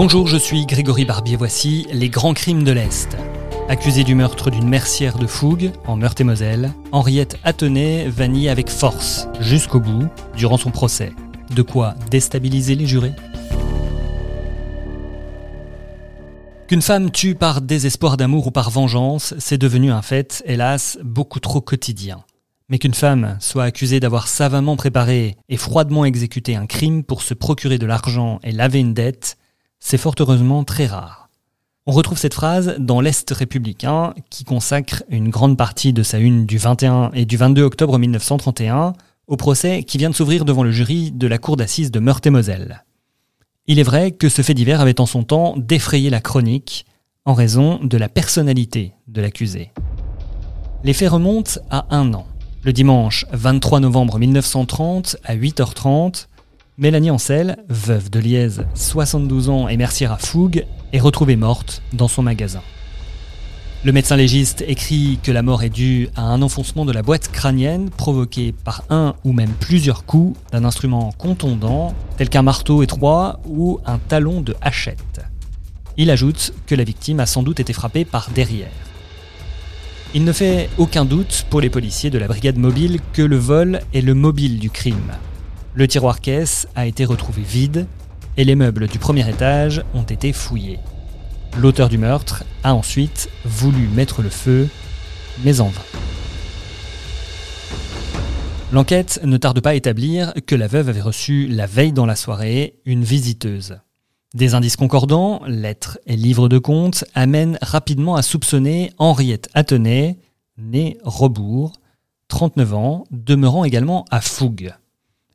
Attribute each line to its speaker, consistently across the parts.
Speaker 1: Bonjour, je suis Grégory Barbier. Voici Les Grands Crimes de l'Est. Accusée du meurtre d'une mercière de Fougue, en Meurthe-et-Moselle, Henriette Attenay va nier avec force, jusqu'au bout, durant son procès. De quoi déstabiliser les jurés Qu'une femme tue par désespoir d'amour ou par vengeance, c'est devenu un fait, hélas, beaucoup trop quotidien. Mais qu'une femme soit accusée d'avoir savamment préparé et froidement exécuté un crime pour se procurer de l'argent et laver une dette, c'est fort heureusement très rare. On retrouve cette phrase dans l'Est républicain qui consacre une grande partie de sa une du 21 et du 22 octobre 1931 au procès qui vient de s'ouvrir devant le jury de la cour d'assises de Meurthe-et-Moselle. Il est vrai que ce fait divers avait en son temps défrayé la chronique en raison de la personnalité de l'accusé. Les faits remontent à un an. Le dimanche 23 novembre 1930 à 8h30, Mélanie Ancel, veuve de Liège, 72 ans et mercière à Fougue, est retrouvée morte dans son magasin. Le médecin légiste écrit que la mort est due à un enfoncement de la boîte crânienne provoqué par un ou même plusieurs coups d'un instrument contondant tel qu'un marteau étroit ou un talon de hachette. Il ajoute que la victime a sans doute été frappée par derrière. Il ne fait aucun doute pour les policiers de la brigade mobile que le vol est le mobile du crime. Le tiroir caisse a été retrouvé vide et les meubles du premier étage ont été fouillés. L'auteur du meurtre a ensuite voulu mettre le feu, mais en vain. L'enquête ne tarde pas à établir que la veuve avait reçu la veille dans la soirée une visiteuse. Des indices concordants, lettres et livres de comptes, amènent rapidement à soupçonner Henriette Attenay, née Rebourg, 39 ans, demeurant également à Fougue.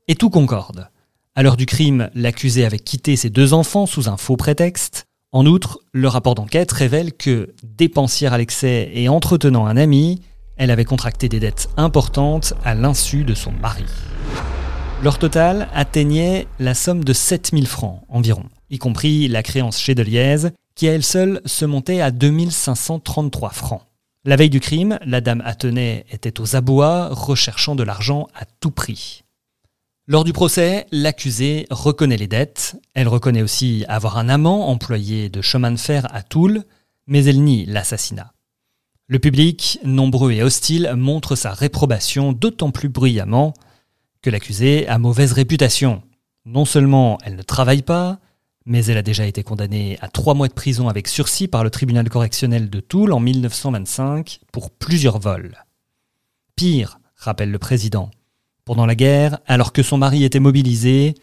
Speaker 1: Et tout concorde. À l'heure du crime, l'accusé avait quitté ses deux enfants sous un faux prétexte. En outre, le rapport d'enquête révèle que, dépensière à l'excès et entretenant un ami, elle avait contracté des dettes importantes à l'insu de son mari. Leur total atteignait la somme de 7000 francs environ, y compris la créance chez Deliez, qui à elle seule se montait à 2533 francs. La veille du crime, la dame Athenay était aux abois, recherchant de l'argent à tout prix. Lors du procès, l'accusée reconnaît les dettes, elle reconnaît aussi avoir un amant employé de chemin de fer à Toul, mais elle nie l'assassinat. Le public, nombreux et hostile, montre sa réprobation d'autant plus bruyamment que l'accusée a mauvaise réputation. Non seulement elle ne travaille pas, mais elle a déjà été condamnée à trois mois de prison avec sursis par le tribunal correctionnel de Toul en 1925 pour plusieurs vols. Pire, rappelle le président, pendant la guerre, alors que son mari était mobilisé,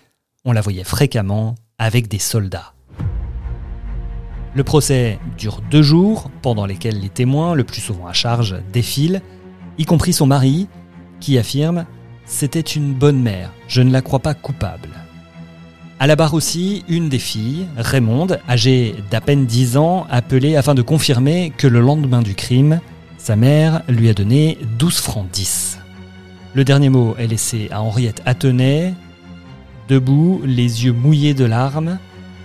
Speaker 1: on la voyait fréquemment avec des soldats. Le procès dure deux jours, pendant lesquels les témoins, le plus souvent à charge, défilent, y compris son mari, qui affirme C'était une bonne mère, je ne la crois pas coupable. À la barre aussi, une des filles, Raymonde, âgée d'à peine 10 ans, appelée afin de confirmer que le lendemain du crime, sa mère lui a donné 12 francs 10. Le dernier mot est laissé à Henriette Attenay, debout, les yeux mouillés de larmes,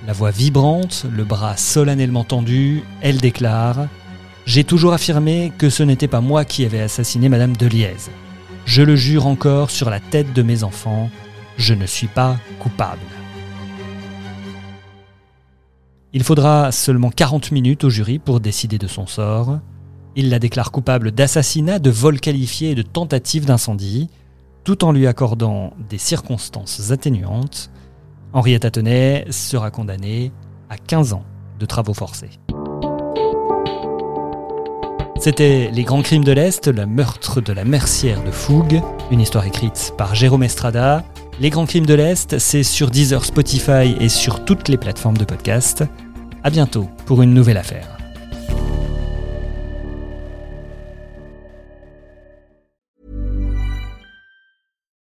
Speaker 1: la voix vibrante, le bras solennellement tendu, elle déclare J'ai toujours affirmé que ce n'était pas moi qui avais assassiné Madame de Liège. Je le jure encore sur la tête de mes enfants, je ne suis pas coupable. Il faudra seulement 40 minutes au jury pour décider de son sort. Il la déclare coupable d'assassinat, de vol qualifié et de tentative d'incendie, tout en lui accordant des circonstances atténuantes. Henriette Attenay sera condamnée à 15 ans de travaux forcés. C'était Les Grands Crimes de l'Est, le meurtre de la mercière de Fougue, une histoire écrite par Jérôme Estrada. Les Grands Crimes de l'Est, c'est sur Deezer, Spotify et sur toutes les plateformes de podcast. À bientôt pour une nouvelle affaire.